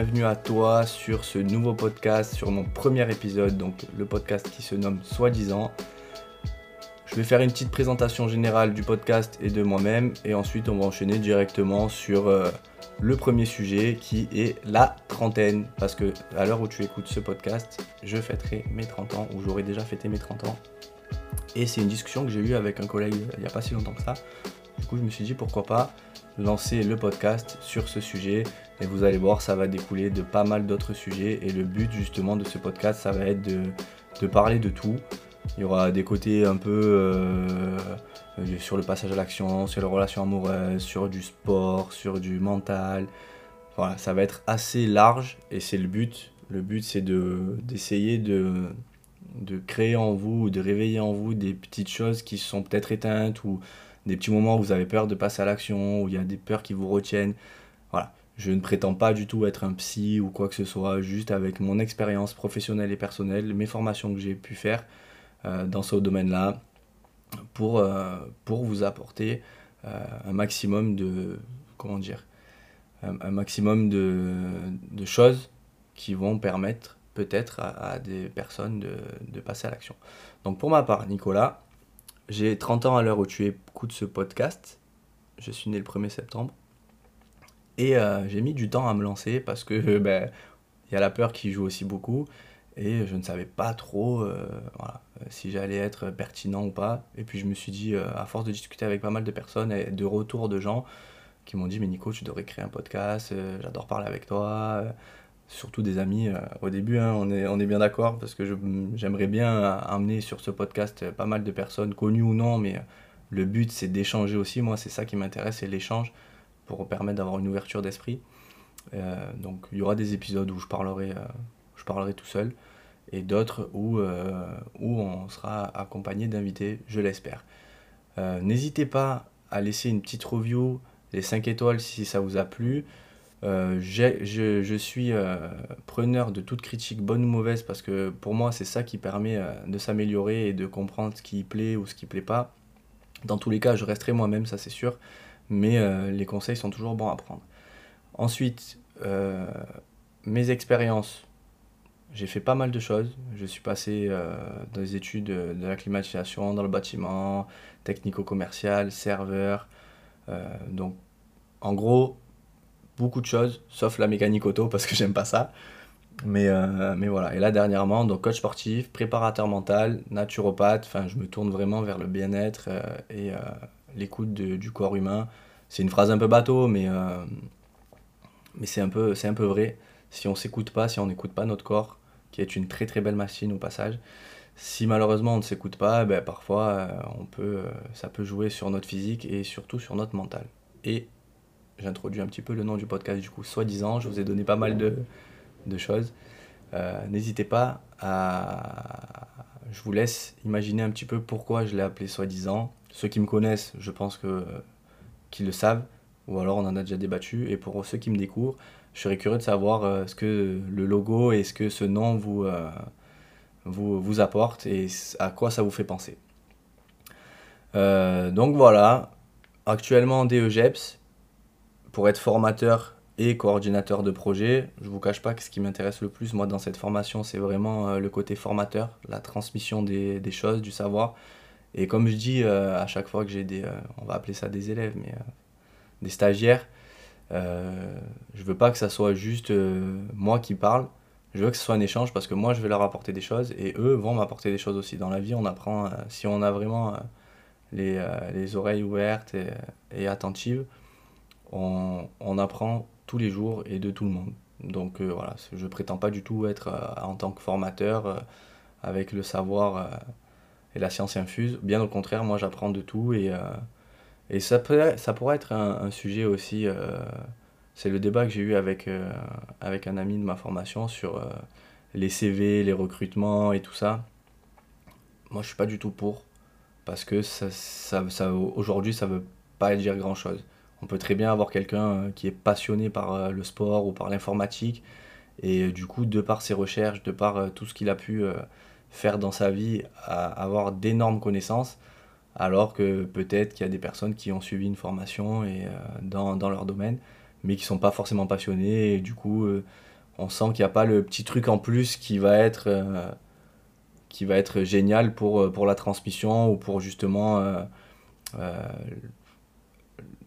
bienvenue à toi sur ce nouveau podcast, sur mon premier épisode, donc le podcast qui se nomme Soi-disant. Je vais faire une petite présentation générale du podcast et de moi-même, et ensuite on va enchaîner directement sur euh, le premier sujet qui est la trentaine. Parce que à l'heure où tu écoutes ce podcast, je fêterai mes 30 ans, ou j'aurai déjà fêté mes 30 ans. Et c'est une discussion que j'ai eue avec un collègue il n'y a pas si longtemps que ça. Je me suis dit pourquoi pas lancer le podcast sur ce sujet. Et vous allez voir, ça va découler de pas mal d'autres sujets. Et le but justement de ce podcast, ça va être de, parler de tout. Il y aura des côtés un peu euh, sur le passage à l'action, sur les relations amoureuses, sur du sport, sur du mental. Voilà, ça va être assez large et c'est le but. Le but, c'est d'essayer de, de créer en vous, de réveiller en vous des petites choses qui sont peut-être éteintes ou des petits moments où vous avez peur de passer à l'action, où il y a des peurs qui vous retiennent. Voilà. Je ne prétends pas du tout être un psy ou quoi que ce soit, juste avec mon expérience professionnelle et personnelle, mes formations que j'ai pu faire euh, dans ce domaine-là, pour, euh, vous apporter euh, un maximum de. Comment dire un, maximum de, choses qui vont permettre peut-être à, des personnes de passer à l'action. Donc pour ma part, Nicolas, j'ai 30 ans à l'heure où tu écoutes ce podcast. Je suis né le 1er septembre. Et euh, j'ai mis du temps à me lancer parce que ben, il y a la peur qui joue aussi beaucoup. Et je ne savais pas trop euh, si j'allais être pertinent ou pas. Et puis je me suis dit, euh, à force de discuter avec pas mal de personnes et de retours de gens qui m'ont dit, mais Nico, tu devrais créer un podcast, j'adore parler avec toi surtout des amis. Euh, au début, hein, on, est, bien d'accord parce que j'aimerais bien amener sur ce podcast pas mal de personnes, connues ou non, mais le but c'est d'échanger aussi. Moi, c'est ça qui m'intéresse, c'est l'échange pour permettre d'avoir une ouverture d'esprit. Euh, donc, il y aura des épisodes où je parlerai, euh, tout seul et d'autres où, où on sera accompagné d'invités, je l'espère. N'hésitez pas à laisser une petite review, les 5 étoiles si ça vous a plu. Euh, je, suis euh, preneur de toute critique, bonne ou mauvaise, parce que pour moi, c'est ça qui permet euh, de s'améliorer et de comprendre ce qui plaît ou ce qui plaît pas. Dans tous les cas, je resterai moi-même, ça c'est sûr, mais les conseils sont toujours bons à prendre. Ensuite, mes expériences. J'ai fait pas mal de choses. Je suis passé dans les études de la climatisation, dans le bâtiment, technico-commercial, serveur. donc, en gros, beaucoup de choses, sauf la mécanique auto parce que j'aime pas ça. Mais, euh, mais voilà. Et là, dernièrement, donc coach sportif, préparateur mental, naturopathe. Enfin, je me tourne vraiment vers le bien-être euh, et euh, l'écoute du corps humain. C'est une phrase un peu bateau, mais, mais c'est un, peu, un peu vrai. Si on s'écoute pas, si on n'écoute pas notre corps, qui est une très très belle machine au passage, si malheureusement on ne s'écoute pas, ben, parfois on peut, ça peut jouer sur notre physique et surtout sur notre mental. Et j'introduis un petit peu le nom du podcast, du coup, soi-disant. Je vous ai donné pas mal de, de choses. Euh, n'hésitez pas à. Je vous laisse imaginer un petit peu pourquoi je l'ai appelé soi-disant. Ceux qui me connaissent, je pense que qu'ils le savent, ou alors on en a déjà débattu. Et pour ceux qui me découvrent, je serais curieux de savoir euh, ce que le logo et ce que ce nom vous, euh, vous, vous apporte et à quoi ça vous fait penser. donc voilà, actuellement DEGEPS, pour être formateur et coordinateur de projet, je vous cache pas que ce qui m'intéresse le plus moi dans cette formation, c'est vraiment euh, le côté formateur, la transmission des, choses, du savoir. Et comme je dis euh, à chaque fois que j'ai des, euh, on va appeler ça des élèves, mais des stagiaires, je veux pas que ça soit juste moi qui parle. Je veux que ce soit un échange parce que moi je vais leur apporter des choses et eux vont m'apporter des choses aussi. Dans la vie, on apprend, si on a vraiment les, les, oreilles ouvertes et attentives, on, apprend tous les jours et de tout le monde. Donc euh, voilà, je prétends pas du tout être euh, en tant que formateur euh, avec le savoir et la science infuse. Bien au contraire, moi j'apprends de tout et, et ça, peut, ça pourrait être un, sujet aussi. c'est le débat que j'ai eu avec, avec un ami de ma formation sur les CV, les recrutements et tout ça. Moi je suis pas du tout pour parce que ça, ça, ça aujourd'hui ça veut pas dire grand chose. On peut très bien avoir quelqu'un euh, qui est passionné par euh, le sport ou par l'informatique et euh, du coup, de par ses recherches, de par tout ce qu'il a pu faire dans sa vie, avoir d'énormes connaissances, alors que peut-être qu'il y a des personnes qui ont suivi une formation dans, leur domaine, mais qui sont pas forcément passionnés. Et du coup, on sent qu'il n'y a pas le petit truc en plus qui va être, qui va être génial pour la transmission ou pour justement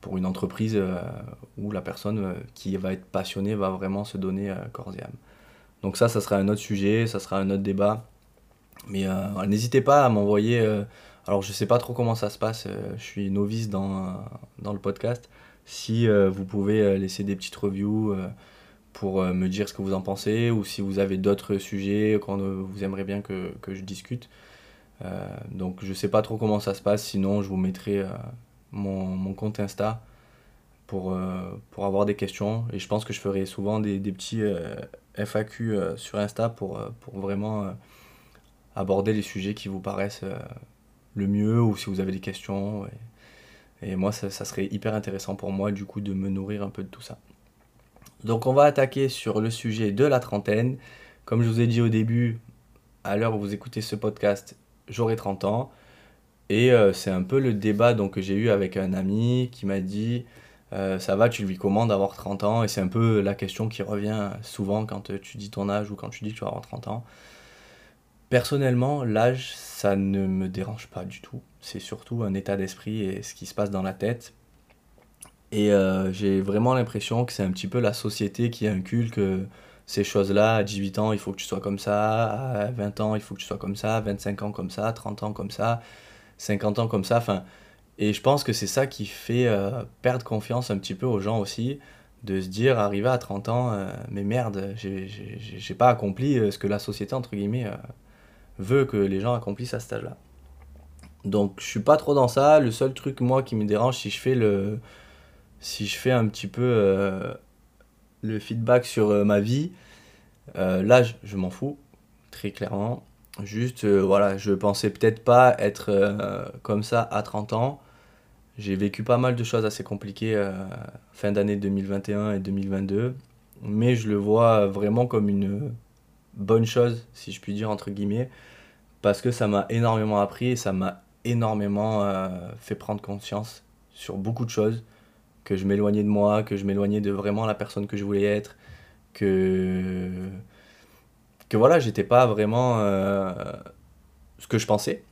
pour une entreprise où la personne qui va être passionnée va vraiment se donner corps et âme. Donc ça, ça sera un autre sujet, ça sera un autre débat. Mais euh, n'hésitez pas à m'envoyer. Euh, alors, je sais pas trop comment ça se passe. Euh, je suis novice dans, dans le podcast. Si vous pouvez laisser des petites reviews pour me dire ce que vous en pensez ou si vous avez d'autres sujets qu'on vous aimeriez bien que, que je discute. donc, je sais pas trop comment ça se passe. Sinon, je vous mettrai mon, compte Insta pour, pour avoir des questions. Et je pense que je ferai souvent des, petits FAQ sur Insta pour, vraiment aborder les sujets qui vous paraissent euh, le mieux ou si vous avez des questions. Et, moi, ça, serait hyper intéressant pour moi, du coup, de me nourrir un peu de tout ça. Donc, on va attaquer sur le sujet de la trentaine. Comme je vous ai dit au début, à l'heure où vous écoutez ce podcast, j'aurai 30 ans. Et euh, c'est un peu le débat donc, que j'ai eu avec un ami qui m'a dit euh, Ça va, tu lui commandes d'avoir 30 ans Et c'est un peu la question qui revient souvent quand tu dis ton âge ou quand tu dis que tu vas avoir 30 ans. Personnellement, l'âge, ça ne me dérange pas du tout. C'est surtout un état d'esprit et ce qui se passe dans la tête. Et euh, j'ai vraiment l'impression que c'est un petit peu la société qui inculque ces choses-là. À 18 ans, il faut que tu sois comme ça. À 20 ans, il faut que tu sois comme ça. 25 ans comme ça. 30 ans comme ça. 50 ans comme ça. Enfin, et je pense que c'est ça qui fait euh, perdre confiance un petit peu aux gens aussi. De se dire, arrivé à 30 ans, euh, mais merde, j'ai pas accompli ce que la société, entre guillemets, veut que les gens accomplissent à cet âge-là. Donc je suis pas trop dans ça. Le seul truc moi qui me dérange si je fais le si je fais un petit peu euh, le feedback sur euh, ma vie, euh, l'âge je m'en fous très clairement. Juste voilà, je pensais peut-être pas être comme ça à 30 ans. J'ai vécu pas mal de choses assez compliquées fin d'année 2021 et 2022, mais je le vois vraiment comme une bonne chose, si je puis dire, entre guillemets, parce que ça m'a énormément appris et ça m'a énormément euh, fait prendre conscience sur beaucoup de choses, que je m'éloignais de moi, que je m'éloignais de vraiment la personne que je voulais être, que, que voilà, j'étais pas vraiment euh, ce que je pensais.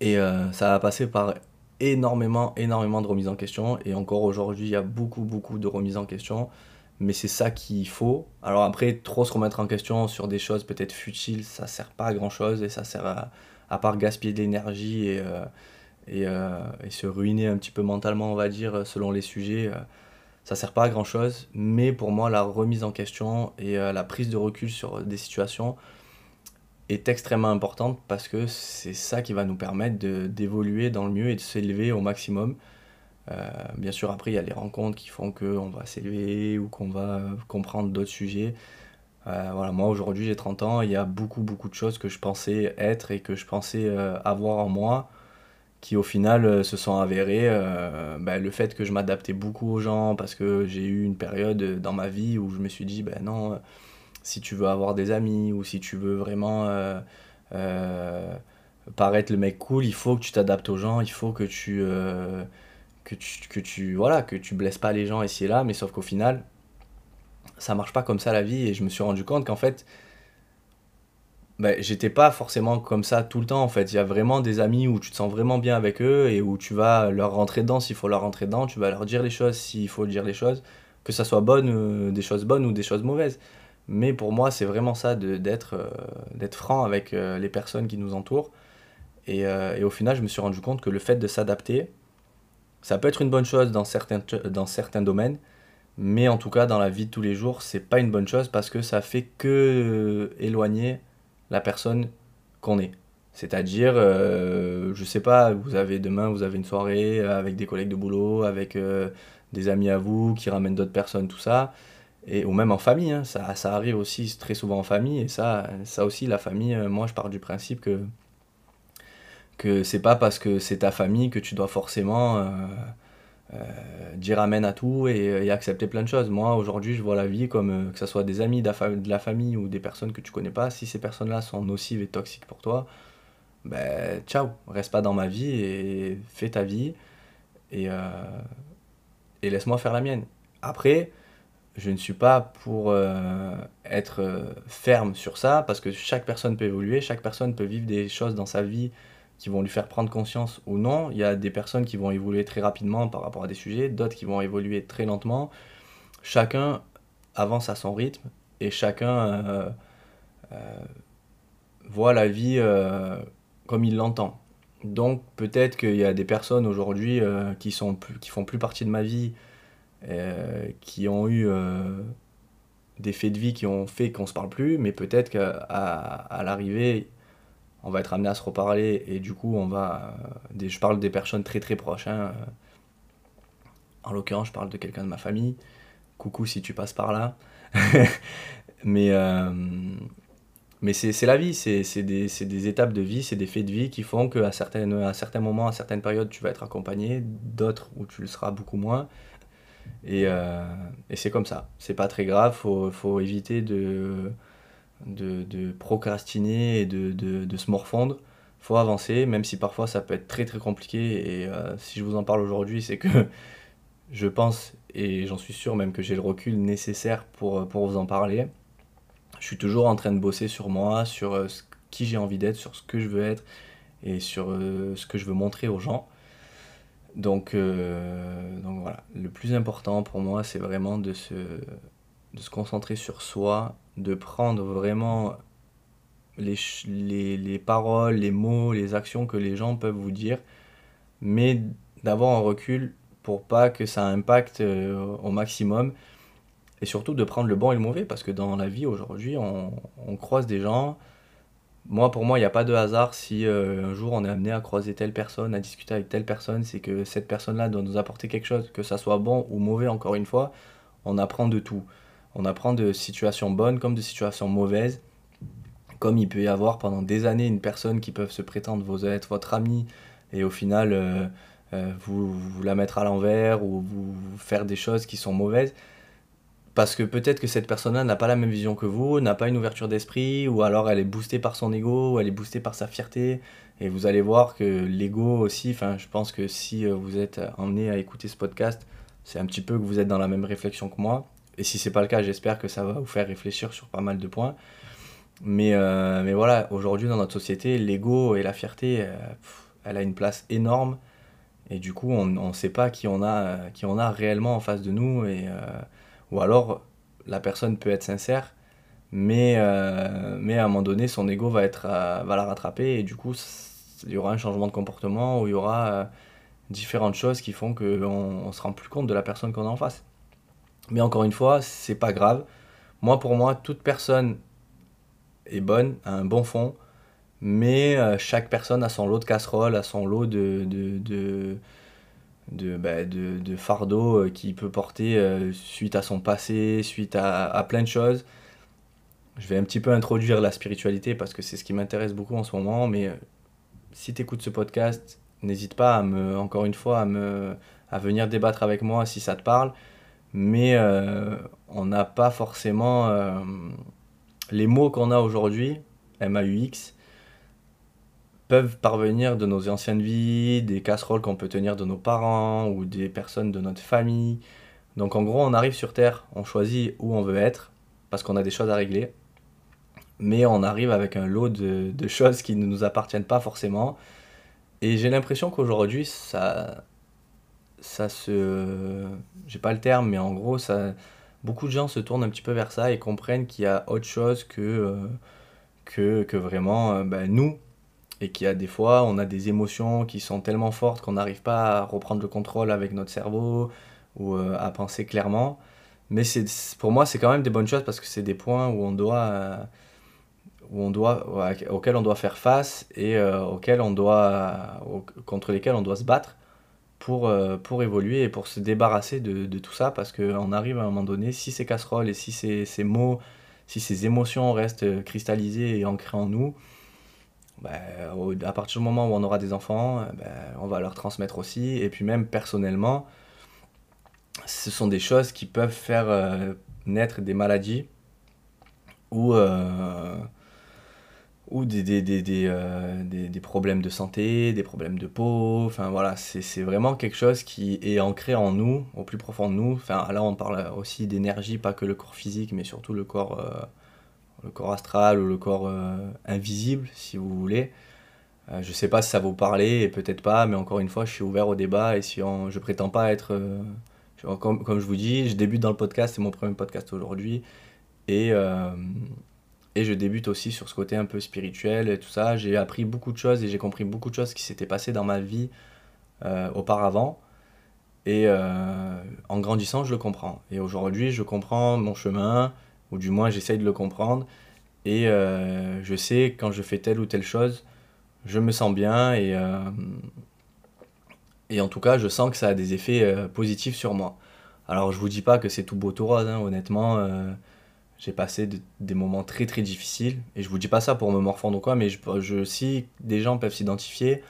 Et euh, ça a passé par énormément, énormément de remises en question. Et encore aujourd'hui, il y a beaucoup, beaucoup de remises en question mais c'est ça qu'il faut. Alors après, trop se remettre en question sur des choses peut-être futiles, ça sert pas à grand chose et ça sert à, à part gaspiller de l'énergie et, euh, et, se ruiner un petit peu mentalement, on va dire, selon les sujets, ça sert pas à grand chose. Mais pour moi, la remise en question et la prise de recul sur des situations est extrêmement importante parce que c'est ça qui va nous permettre d'évoluer dans le mieux et de s'élever au maximum. Euh, bien sûr, après, il y a les rencontres qui font qu'on va s'élever ou qu'on va comprendre d'autres sujets. Euh, voilà, moi aujourd'hui j'ai 30 ans, il y a beaucoup beaucoup de choses que je pensais être et que je pensais euh, avoir en moi qui au final se sont avérées. Ben, le fait que je m'adaptais beaucoup aux gens parce que j'ai eu une période dans ma vie où je me suis dit ben non, si tu veux avoir des amis ou si tu veux vraiment paraître le mec cool, il faut que tu t'adaptes aux gens, il faut que tu que tu, que tu, voilà, que tu blesses pas les gens ici et là, mais sauf qu'au final, ça marche pas comme ça la vie et je me suis rendu compte qu'en fait, ben, j'étais pas forcément comme ça tout le temps en fait. Il y a vraiment des amis où tu te sens vraiment bien avec eux et où tu vas leur rentrer dedans s'il faut leur rentrer dedans, tu vas leur dire les choses s'il faut dire les choses, que ça soit bonne, euh, des choses bonnes ou des choses mauvaises. Mais pour moi, c'est vraiment ça d'être euh, d'être franc avec euh, les personnes qui nous entourent. Et, et, au final, je me suis rendu compte que le fait de s'adapter, ça peut être une bonne chose dans certains, dans certains domaines, mais en tout cas dans la vie de tous les jours, c'est pas une bonne chose parce que ça fait que éloigner la personne qu'on est. C'est-à-dire, euh, je sais pas, vous avez demain, vous avez une soirée avec des collègues de boulot, avec euh, des amis à vous qui ramènent d'autres personnes, tout ça, et, ou même en famille, hein. ça, ça arrive aussi très souvent en famille, et ça, ça aussi, la famille, moi je pars du principe que que c'est pas parce que c'est ta famille que tu dois forcément euh, euh, dire amen à tout et, accepter plein de choses. Moi, aujourd'hui, je vois la vie comme euh, que ce soit des amis, de la famille ou des personnes que tu connais pas. Si ces personnes-là sont nocives et toxiques pour toi, ben ciao, reste pas dans ma vie et fais ta vie et, et laisse-moi faire la mienne. Après, je ne suis pas pour euh, être euh, ferme sur ça parce que chaque personne peut évoluer, chaque personne peut vivre des choses dans sa vie qui vont lui faire prendre conscience ou non. Il y a des personnes qui vont évoluer très rapidement par rapport à des sujets, d'autres qui vont évoluer très lentement. Chacun avance à son rythme et chacun voit la vie comme il l'entend. Donc peut-être qu'il y a des personnes aujourd'hui qui, sont font plus partie de ma vie euh, qui ont eu euh, des faits de vie qui ont fait qu'on se parle plus, mais peut-être qu'à l'arrivée, on va être amené à se reparler et du coup, on va. Des, je parle des personnes très très proches. Hein. En l'occurrence, je parle de quelqu'un de ma famille. Coucou si tu passes par là. mais euh, c'est la vie, c'est des, étapes de vie, c'est des faits de vie qui font qu'à à certains moments, à certaines périodes, tu vas être accompagné, d'autres où tu le seras beaucoup moins. Et, euh, et c'est comme ça. C'est pas très grave, faut, faut éviter de, de, procrastiner et de, de, se morfondre. faut avancer, même si parfois ça peut être très très compliqué. Et euh, si je vous en parle aujourd'hui, c'est que je pense, et j'en suis sûr même que j'ai le recul nécessaire pour, pour vous en parler. Je suis toujours en train de bosser sur moi, sur euh, qui j'ai envie d'être, sur ce que je veux être et sur ce que je veux montrer aux gens. Donc, euh, donc voilà, le plus important pour moi, c'est vraiment de se, de se concentrer sur soi, de prendre vraiment les, les, les, paroles, les mots, les actions que les gens peuvent vous dire, mais d'avoir un recul pour pas que ça impacte euh, au maximum, et surtout de prendre le bon et le mauvais, parce que dans la vie aujourd'hui, on, croise des gens, moi, pour moi, il n'y a pas de hasard si euh, un jour on est amené à croiser telle personne, à discuter avec telle personne, c'est que cette personne-là doit nous apporter quelque chose, que ça soit bon ou mauvais, encore une fois, on apprend de tout. On apprend de situations bonnes comme de situations mauvaises. Comme il peut y avoir pendant des années une personne qui peut se prétendre vous être votre ami et au final euh, euh, vous, la mettre à l'envers ou vous faire des choses qui sont mauvaises parce que peut-être que cette personne-là n'a pas la même vision que vous, n'a pas une ouverture d'esprit, ou alors elle est boostée par son ego, ou elle est boostée par sa fierté. Et vous allez voir que l'ego aussi, je pense que si euh, vous êtes emmené à écouter ce podcast, c'est un petit peu que vous êtes dans la même réflexion que moi. Et si c'est pas le cas, j'espère que ça va vous faire réfléchir sur pas mal de points. Mais, euh, mais voilà, aujourd'hui dans notre société, l'ego et la fierté, euh, elle a une place énorme. Et du coup, on ne sait pas qui on, a, qui on a réellement en face de nous. Et, ou alors, la personne peut être sincère, mais, euh, mais à un moment donné, son ego va, être, euh, va la rattraper et du coup, il y aura un changement de comportement ou il y aura euh, différentes choses qui font qu'on on se rend plus compte de la personne qu'on a en face. Mais encore une fois, c'est pas grave. Moi, pour moi, toute personne est bonne, a un bon fond, mais chaque personne a son lot de casserole, a son lot de, de de, bah, de, fardeau euh, qu'il peut porter euh, suite à son passé, suite à, plein de choses. Je vais un petit peu introduire la spiritualité parce que c'est ce qui m'intéresse beaucoup en ce moment, mais euh, si tu écoutes ce podcast, n'hésite pas à me, encore une fois, à, me, à venir débattre avec moi si ça te parle, mais on n'a pas forcément les mots qu'on a aujourd'hui, MAUX, peuvent parvenir de nos anciennes vies, des casseroles qu'on peut tenir de nos parents ou des personnes de notre famille. Donc en gros, on arrive sur Terre, on choisit où on veut être, parce qu'on a des choses à régler, mais on arrive avec un lot de, de choses qui ne nous appartiennent pas forcément. Et j'ai l'impression qu'aujourd'hui, ça, ça se... J'ai pas le terme, mais en gros, ça, beaucoup de gens se tournent un petit peu vers ça et comprennent qu'il y a autre chose que, euh, que, que, vraiment ben, nous, et qu'il y a des fois, on a des émotions qui sont tellement fortes qu'on n'arrive pas à reprendre le contrôle avec notre cerveau ou euh, à penser clairement. Mais pour moi, c'est quand même des bonnes choses parce que c'est des points où on doit, où on doit, auxquels on doit faire face et euh, on doit, contre lesquels on doit se battre pour, pour évoluer et pour se débarrasser de, de tout ça parce qu'on arrive à un moment donné, si ces casseroles et si ces, ces mots, si ces émotions restent cristallisées et ancrées en nous, bah, à partir du moment où on aura des enfants, euh, bah, on va leur transmettre aussi. Et puis même personnellement, ce sont des choses qui peuvent faire euh, naître des maladies ou, euh, ou des, des, des, euh, des, des problèmes de santé, des problèmes de peau. Enfin voilà, c'est vraiment quelque chose qui est ancré en nous, au plus profond de nous. Enfin là, on parle aussi d'énergie, pas que le corps physique, mais surtout le corps, euh, le corps astral ou le corps euh, invisible, si vous voulez. Je sais pas si ça vous parler, et peut-être pas, mais encore une fois, je suis ouvert au débat et si on, je prétends pas être. comme, comme je vous dis, je débute dans le podcast, c'est mon premier podcast aujourd'hui. Et, et je débute aussi sur ce côté un peu spirituel et tout ça. J'ai appris beaucoup de choses et j'ai compris beaucoup de choses qui s'étaient passées dans ma vie euh, auparavant. Et euh, en grandissant, je le comprends. Et aujourd'hui, je comprends mon chemin, ou du moins j'essaye de le comprendre. Et euh, je sais quand je fais telle ou telle chose, je me sens bien et, et en tout cas, je sens que ça a des effets positifs sur moi. Alors, je vous dis pas que c'est tout beau tout rose, hein, honnêtement. J'ai passé de- des moments très très difficiles et je vous dis pas ça pour me morfondre ou quoi, mais je, je- si des gens peuvent s'identifier,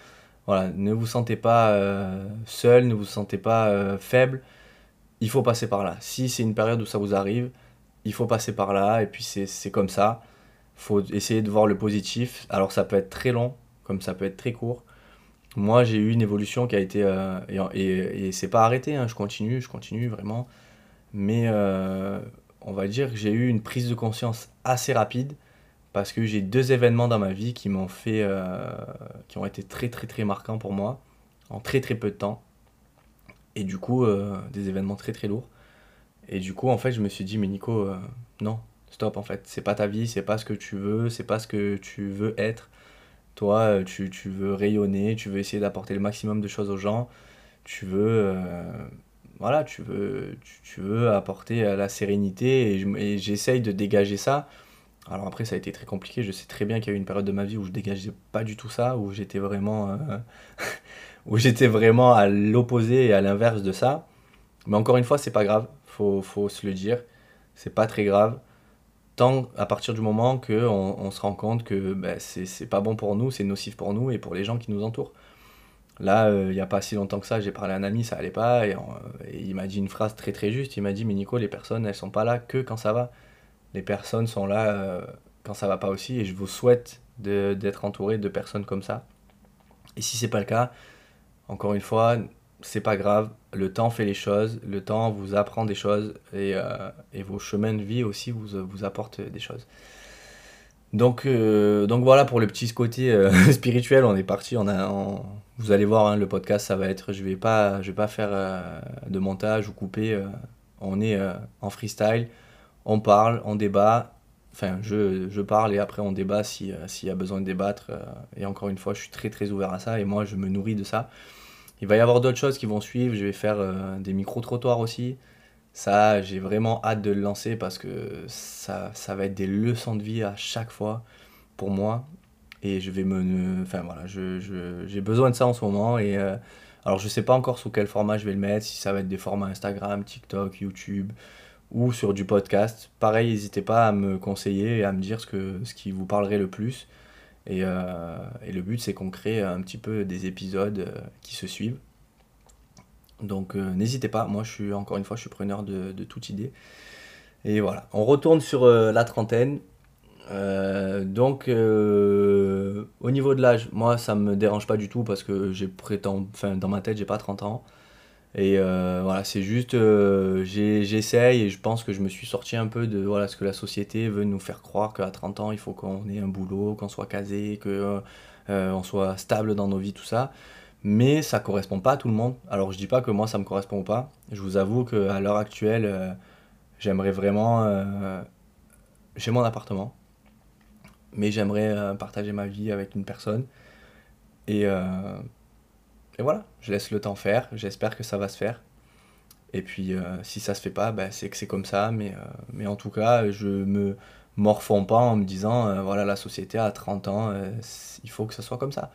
voilà, ne vous sentez pas euh, seul, ne vous sentez pas euh, faible, il faut passer par là. Si c'est une période où ça vous arrive, il faut passer par là et puis c'est comme ça. faut essayer de voir le positif. Alors ça peut être très long, comme ça peut être très court. Moi, j'ai eu une évolution qui a été... euh, et et, et c'est pas arrêté, hein, je continue, je continue vraiment. Mais on va dire que j'ai eu une prise de conscience assez rapide parce que j'ai deux événements dans ma vie qui m'ont fait... euh, qui ont été très très très marquants pour moi en très très peu de temps. Et du coup, euh, des événements très très lourds. Et du coup, en fait, je me suis dit, mais Nico, euh, non, stop en fait. C'est pas ta vie, c'est pas ce que tu veux, c'est pas ce que tu veux être. Toi, tu, veux rayonner, tu veux essayer d'apporter le maximum de choses aux gens. Tu veux, voilà, tu veux, tu, tu veux apporter la sérénité et je- et j'essaye de dégager ça. Alors après, ça a été très compliqué. Je sais très bien qu'il y a eu une période de ma vie où je dégageais pas du tout ça, où j'étais vraiment, euh, où j'étais vraiment à l'opposé et à l'inverse de ça. Mais encore une fois, c'est pas grave. Faut, faut se le dire. C'est pas très grave. Tant à partir du moment que on, on se rend compte que ben, c'est pas bon pour nous, c'est nocif pour nous et pour les gens qui nous entourent. Là, euh, il n'y a pas si longtemps que ça, j'ai parlé à un ami, ça allait pas, et, euh, il m'a dit une phrase très très juste. Il m'a dit, mais Nico, les personnes, elles sont pas là que quand ça va. Les personnes sont là euh, quand ça va pas aussi, et je vous souhaite d'être entouré de personnes comme ça. Et si c'est pas le cas, encore une fois, c'est pas grave. Le temps fait les choses, le temps vous apprend des choses, et, et vos chemins de vie aussi vous, vous apportent des choses. Donc, euh, donc voilà pour le petit côté euh, spirituel, on est parti, on a, vous allez voir hein, le podcast, ça va être, je vais pas, je vais pas faire euh, de montage ou couper, on est en freestyle, on parle, on débat, enfin je, je parle et après on débat si, s'il y a besoin de débattre, et encore une fois je suis très très ouvert à ça et moi je me nourris de ça. Il va y avoir d'autres choses qui vont suivre, je vais faire des micro-trottoirs aussi, ça, j'ai vraiment hâte de le lancer parce que ça, ça va être des leçons de vie à chaque fois pour moi. Et je vais me. Enfin voilà, je, je- j'ai besoin de ça en ce moment. Et euh, alors, je sais pas encore sous quel format je vais le mettre, si ça va être des formats Instagram, TikTok, YouTube ou sur du podcast. Pareil, n'hésitez pas à me conseiller et à me dire ce, que, ce qui vous parlerait le plus. Et, euh, et le but, c'est qu'on crée un petit peu des épisodes euh, qui se suivent. Donc euh, n'hésitez pas, moi je suis encore une fois je suis preneur de, toute idée. Et voilà, on retourne sur euh, la trentaine. Euh, donc au niveau de l'âge, moi ça me dérange pas du tout parce que j'ai prétend, enfin dans ma tête j'ai pas 30 ans. Et voilà, c'est juste j'essaye et je pense que je me suis sorti un peu de voilà ce que la société veut nous faire croire qu'à 30 ans il faut qu'on ait un boulot, qu'on soit casé, que euh, on soit stable dans nos vies, tout ça mais ça correspond pas à tout le monde. Alors je dis pas que moi ça me correspond pas. Je vous avoue qu'à l'heure actuelle, euh, j'aimerais vraiment... euh, j'ai mon appartement, mais j'aimerais euh, partager ma vie avec une personne. Et, voilà, je laisse le temps faire, j'espère que ça va se faire. Et puis si ça se fait pas, ben, c'est que c'est comme ça, mais, en tout cas, je me morfonds pas en me disant, voilà, la société à 30 ans, il faut que ça soit comme ça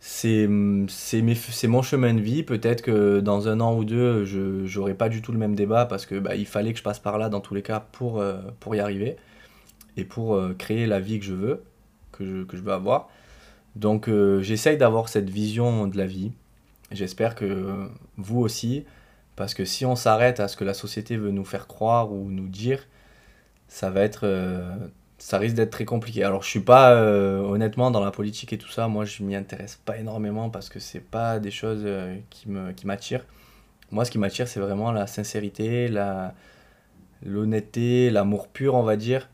c'est c'est mon chemin de vie. Peut-être que dans un an ou deux, je j'aurai pas du tout le même débat parce que bah, il fallait que je passe par là dans tous les cas pour, euh, y arriver et pour euh, créer la vie que je veux, que je, que veux avoir. Donc euh, j'essaye d'avoir cette vision de la vie. J'espère que vous aussi, parce que si on s'arrête à ce que la société veut nous faire croire ou nous dire, ça va être, ça risque d'être très compliqué. Alors je suis pas honnêtement dans la politique et tout ça, moi je m'y intéresse pas énormément parce que c'est pas des choses qui me qui m'attirent. Moi ce qui m'attire c'est vraiment la sincérité, la l'honnêteté, l'amour pur on va dire.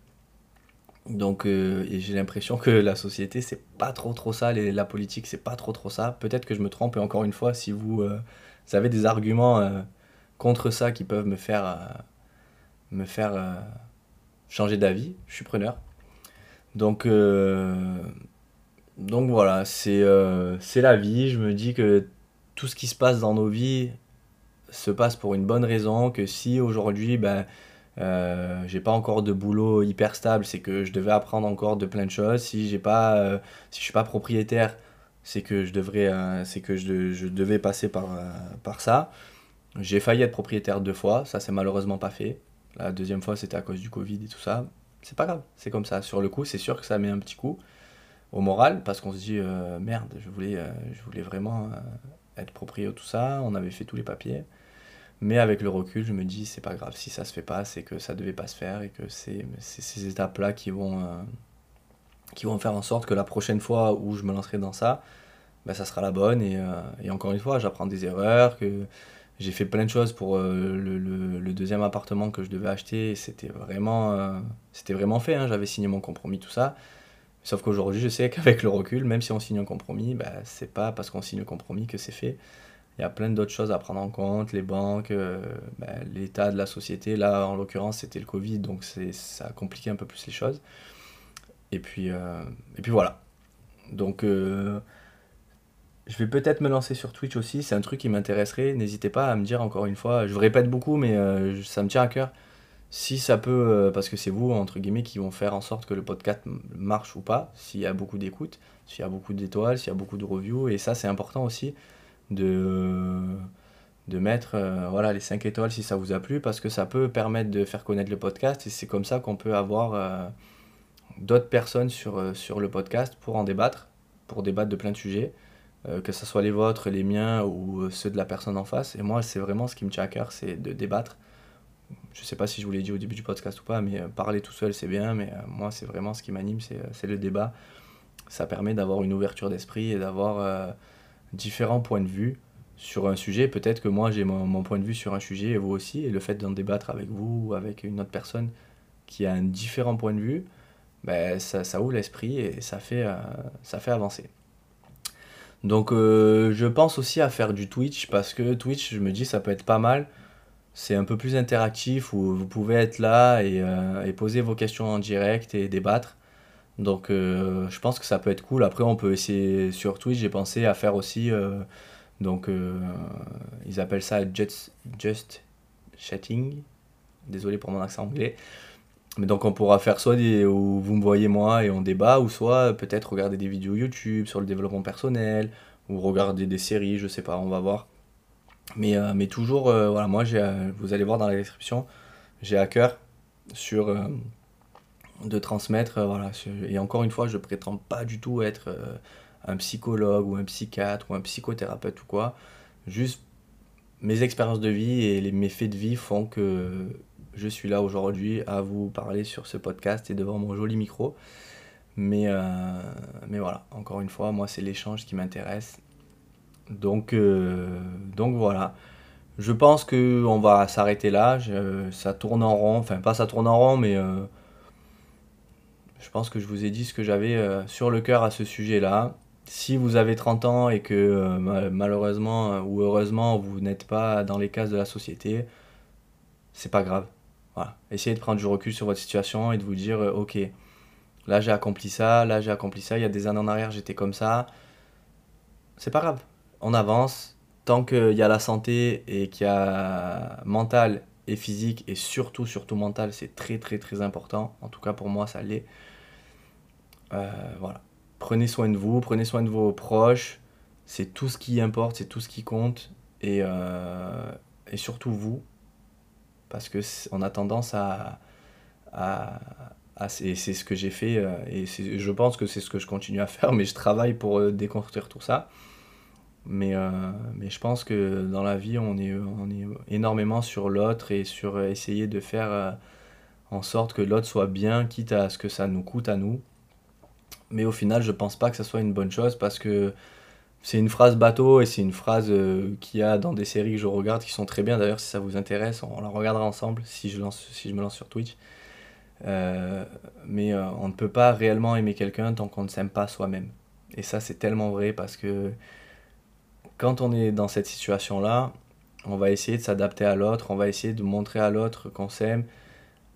Donc j'ai l'impression que la société c'est pas trop trop ça, la politique c'est pas trop trop ça. Peut-être que je me trompe et encore une fois si vous, vous avez des arguments contre ça qui peuvent me faire me faire changer d'avis, je suis preneur. Donc, euh, donc voilà, euh, c'est la vie. Je me dis que tout ce qui se passe dans nos vies se passe pour une bonne raison. Que si aujourd'hui, ben, euh, j'ai pas encore de boulot hyper stable, c'est que je devais apprendre encore de plein de choses. Si j'ai pas, euh, si je suis pas propriétaire, c'est que je devrais, c'est que je, je, devais passer par, par ça. J'ai failli être propriétaire deux fois, ça s'est malheureusement pas fait. La deuxième fois, c'était à cause du Covid et tout ça. C'est pas grave, c'est comme ça. Sur le coup, c'est sûr que ça met un petit coup au moral parce qu'on se dit euh, merde, je voulais, euh, je voulais vraiment euh, être propriétaire tout ça. On avait fait tous les papiers. Mais avec le recul, je me dis c'est pas grave. Si ça se fait pas, c'est que ça devait pas se faire et que c'est ces étapes-là qui vont, qui vont faire en sorte que la prochaine fois où je me lancerai dans ça, ben, ça sera la bonne. Et, et encore une fois, j'apprends des erreurs, que j'ai fait plein de choses pour euh, le, le, deuxième appartement que je devais acheter. C'était vraiment, euh, c'était vraiment fait. Hein. J'avais signé mon compromis, tout ça. Sauf qu'aujourd'hui, je sais qu'avec le recul, même si on signe un compromis, bah, c'est pas parce qu'on signe un compromis que c'est fait. Il y a plein d'autres choses à prendre en compte, les banques, euh, bah, l'état de la société. Là, en l'occurrence, c'était le Covid, donc ça a compliqué un peu plus les choses. Et puis, et puis voilà. Donc, je vais peut-être me lancer sur Twitch aussi, c'est un truc qui m'intéresserait. N'hésitez pas à me dire encore une fois, je vous répète beaucoup, mais euh, ça me tient à cœur. Si ça peut, euh, parce que c'est vous, entre guillemets, qui vont faire en sorte que le podcast marche ou pas, s'il y a beaucoup d'écoute, s'il y a beaucoup d'étoiles, s'il y a beaucoup de reviews, et ça c'est important aussi de, mettre euh, voilà, les 5 étoiles si ça vous a plu, parce que ça peut permettre de faire connaître le podcast, et c'est comme ça qu'on peut avoir d'autres personnes sur, sur le podcast pour en débattre, pour débattre de plein de sujets. Euh, que ce soit les vôtres, les miens ou euh, ceux de la personne en face. Et moi, c'est vraiment ce qui me tient à cœur, c'est de débattre. Je sais pas si je vous l'ai dit au début du podcast ou pas, mais euh, parler tout seul, c'est bien, mais moi, c'est vraiment ce qui m'anime, c'est le débat. Ça permet d'avoir une ouverture d'esprit et d'avoir différents points de vue sur un sujet. Peut-être que moi, j'ai mon, point de vue sur un sujet et vous aussi, et le fait d'en débattre avec vous ou avec une autre personne qui a un différent point de vue, ben, ça, ça ouvre l'esprit et ça fait, ça fait avancer. Donc euh, je pense aussi à faire du Twitch parce que Twitch, je me dis, ça peut être pas mal. C'est un peu plus interactif où vous pouvez être là et, euh, poser vos questions en direct et débattre. Donc euh, je pense que ça peut être cool. Après, on peut essayer sur Twitch. J'ai pensé à faire aussi. donc ils appellent ça just, just chatting. Désolé pour mon accent anglais. Mais donc on pourra faire soit des, où vous me voyez moi et on débat, ou soit peut-être regarder des vidéos YouTube sur le développement personnel, ou regarder des séries, je sais pas, on va voir. Mais, euh, mais toujours, euh, voilà, moi, j'ai, euh, vous allez voir dans la description, j'ai à cœur sur, de transmettre, voilà, et encore une fois, je prétends pas du tout être un psychologue ou un psychiatre ou un psychothérapeute ou quoi. Juste mes expériences de vie et les, mes faits de vie font que je suis là aujourd'hui à vous parler sur ce podcast et devant mon joli micro. Mais, euh, mais voilà, encore une fois, moi c'est l'échange qui m'intéresse. Donc, euh, donc voilà. Je pense qu'on va s'arrêter là. ça tourne en rond. Enfin, pas ça tourne en rond, mais euh, je pense que je vous ai dit ce que j'avais sur le cœur à ce sujet-là. Si vous avez 30 ans et que malheureusement ou heureusement vous n'êtes pas dans les cases de la société, c'est pas grave. Voilà. Essayez de prendre du recul sur votre situation et de vous dire, euh, ok, là j'ai accompli ça, là j'ai accompli ça, il y a des années en arrière j'étais comme ça. C'est pas grave. On avance. Tant qu'il y a la santé et qu'il y a mental et physique, et surtout, surtout mental, c'est très très très important. En tout cas pour moi, ça l'est. Euh, voilà. Prenez soin de vous, prenez soin de vos proches. C'est tout ce qui importe, c'est tout ce qui compte. Et, euh, et surtout vous, parce que on a tendance à, à, c'est ce que j'ai fait euh, et je pense que c'est ce que je continue à faire mais je travaille pour euh, déconstruire tout ça mais, euh, mais je pense que dans la vie on est, on est énormément sur l'autre et sur essayer de faire en sorte que l'autre soit bien, quitte à ce que ça nous coûte à nous. Mais au final, je pense pas que ça soit une bonne chose parce que c'est une phrase bateau et c'est une phrase euh, qu'il y a dans des séries que je regarde qui sont très bien. D'ailleurs, si ça vous intéresse, on la regardera ensemble si je, lance, si je me lance sur Twitch. Euh, mais euh, on ne peut pas réellement aimer quelqu'un tant qu'on ne s'aime pas soi-même. Et ça, c'est tellement vrai parce que quand on est dans cette situation-là, on va essayer de s'adapter à l'autre, on va essayer de montrer à l'autre qu'on s'aime,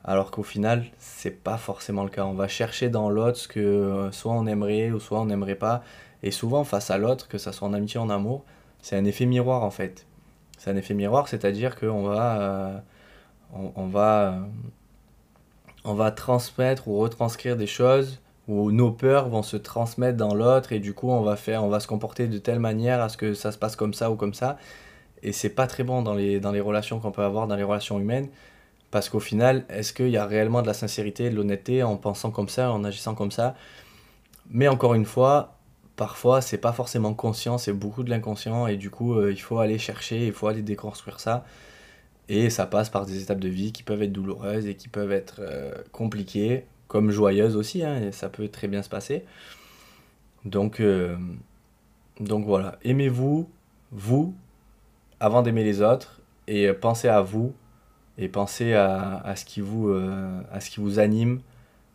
alors qu'au final, c'est pas forcément le cas. On va chercher dans l'autre ce que soit on aimerait ou soit on n'aimerait pas. Et souvent, face à l'autre, que ça soit en amitié ou en amour, c'est un effet miroir en fait. C'est un effet miroir, c'est-à-dire qu'on va, euh, on, va, on va transmettre ou retranscrire des choses où nos peurs vont se transmettre dans l'autre et du coup on va faire, on va se comporter de telle manière à ce que ça se passe comme ça ou comme ça. Et c'est pas très bon dans les, dans les relations qu'on peut avoir, dans les relations humaines. Parce qu'au final, est-ce qu'il y a réellement de la sincérité, de l'honnêteté en pensant comme ça, en agissant comme ça? Mais encore une fois, parfois, c'est pas forcément conscient, c'est beaucoup de l'inconscient, et du coup, euh, il faut aller chercher, il faut aller déconstruire ça. Et ça passe par des étapes de vie qui peuvent être douloureuses et qui peuvent être euh, compliquées, comme joyeuses aussi, hein, et ça peut très bien se passer. Donc, euh, donc voilà, aimez-vous, vous, avant d'aimer les autres, et pensez à vous et pensez à ce qui vous anime.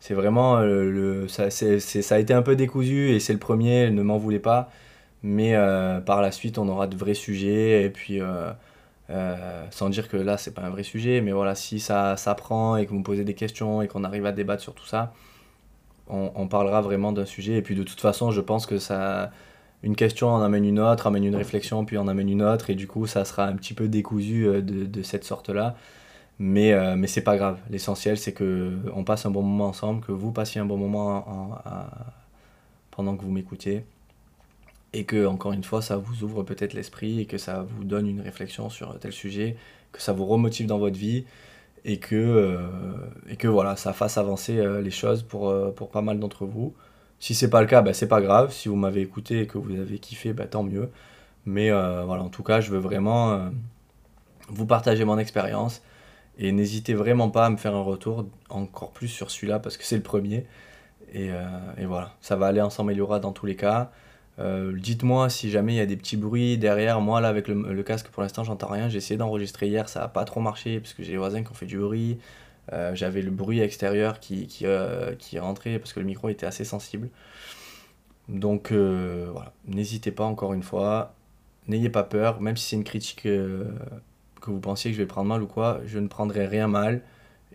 C'est vraiment euh, ça, c'est, ça a été un peu décousu et c'est le premier, ne m'en voulez pas. Mais euh, par la suite, on aura de vrais sujets et puis sans dire que là, c'est pas un vrai sujet, mais voilà, si ça, ça prend et que vous posez des questions et qu'on arrive à débattre sur tout ça, on, parlera vraiment d'un sujet. Et puis de toute façon, je pense que ça, une question en amène une autre, amène une réflexion, puis en amène une autre, et du coup, ça sera un petit peu décousu de cette sorte-là. Mais, euh, mais c'est pas grave. L'essentiel, c'est qu'on passe un bon moment ensemble, que vous passiez un bon moment pendant que vous m'écoutiez. Et que, encore une fois, ça vous ouvre peut-être l'esprit et que ça vous donne une réflexion sur tel sujet, que ça vous remotive dans votre vie et que, euh, et que voilà, ça fasse avancer euh, les choses pour, pour pas mal d'entre vous. Si c'est pas le cas, bah, c'est pas grave. Si vous m'avez écouté et que vous avez kiffé, bah, tant mieux. Mais voilà, en tout cas, je veux vraiment vous partager mon expérience et n'hésitez vraiment pas à me faire un retour encore plus sur celui-là parce que c'est le premier. Et, euh, et, voilà, ça va aller, on s'améliorera dans tous les cas. Euh, dites-moi si jamais il y a des petits bruits derrière. Moi, là, avec le, casque, pour l'instant, j'entends rien. J'ai essayé d'enregistrer hier, ça n'a pas trop marché parce que j'ai les voisins qui ont fait du bruit. Euh, j'avais le bruit extérieur qui, qui, qui rentré parce que le micro était assez sensible. Donc voilà, n'hésitez pas encore une fois. N'ayez pas peur, même si c'est une critique que vous pensiez que je vais prendre mal ou quoi, je ne prendrai rien mal.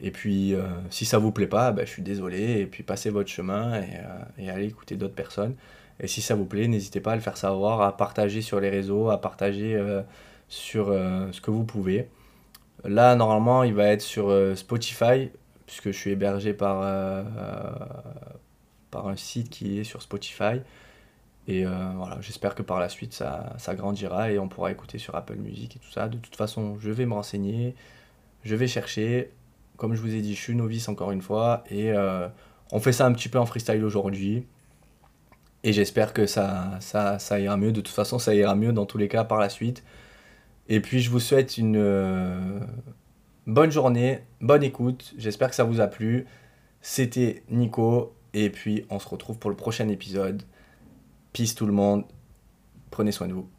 Et puis, euh, si ça vous plaît pas, ben, je suis désolé. Et puis, passez votre chemin et, euh, et allez écouter d'autres personnes. Et si ça vous plaît, n'hésitez pas à le faire savoir, à partager sur les réseaux, à partager euh, sur ce que vous pouvez. Là, normalement, il va être sur Spotify, puisque je suis hébergé par, par un site qui est sur Spotify. Et euh, voilà, j'espère que par la suite ça, grandira et on pourra écouter sur Apple Music et tout ça. De toute façon, je vais me renseigner, je vais chercher. Comme je vous ai dit, je suis novice encore une fois et euh, on fait ça un petit peu en freestyle aujourd'hui. Et j'espère que ça, ça, ça, ira mieux. De toute façon, ça ira mieux dans tous les cas par la suite. Et puis, je vous souhaite une euh, bonne journée, bonne écoute. J'espère que ça vous a plu. C'était Nico. Et puis, on se retrouve pour le prochain épisode. Peace tout le monde. Prenez soin de vous.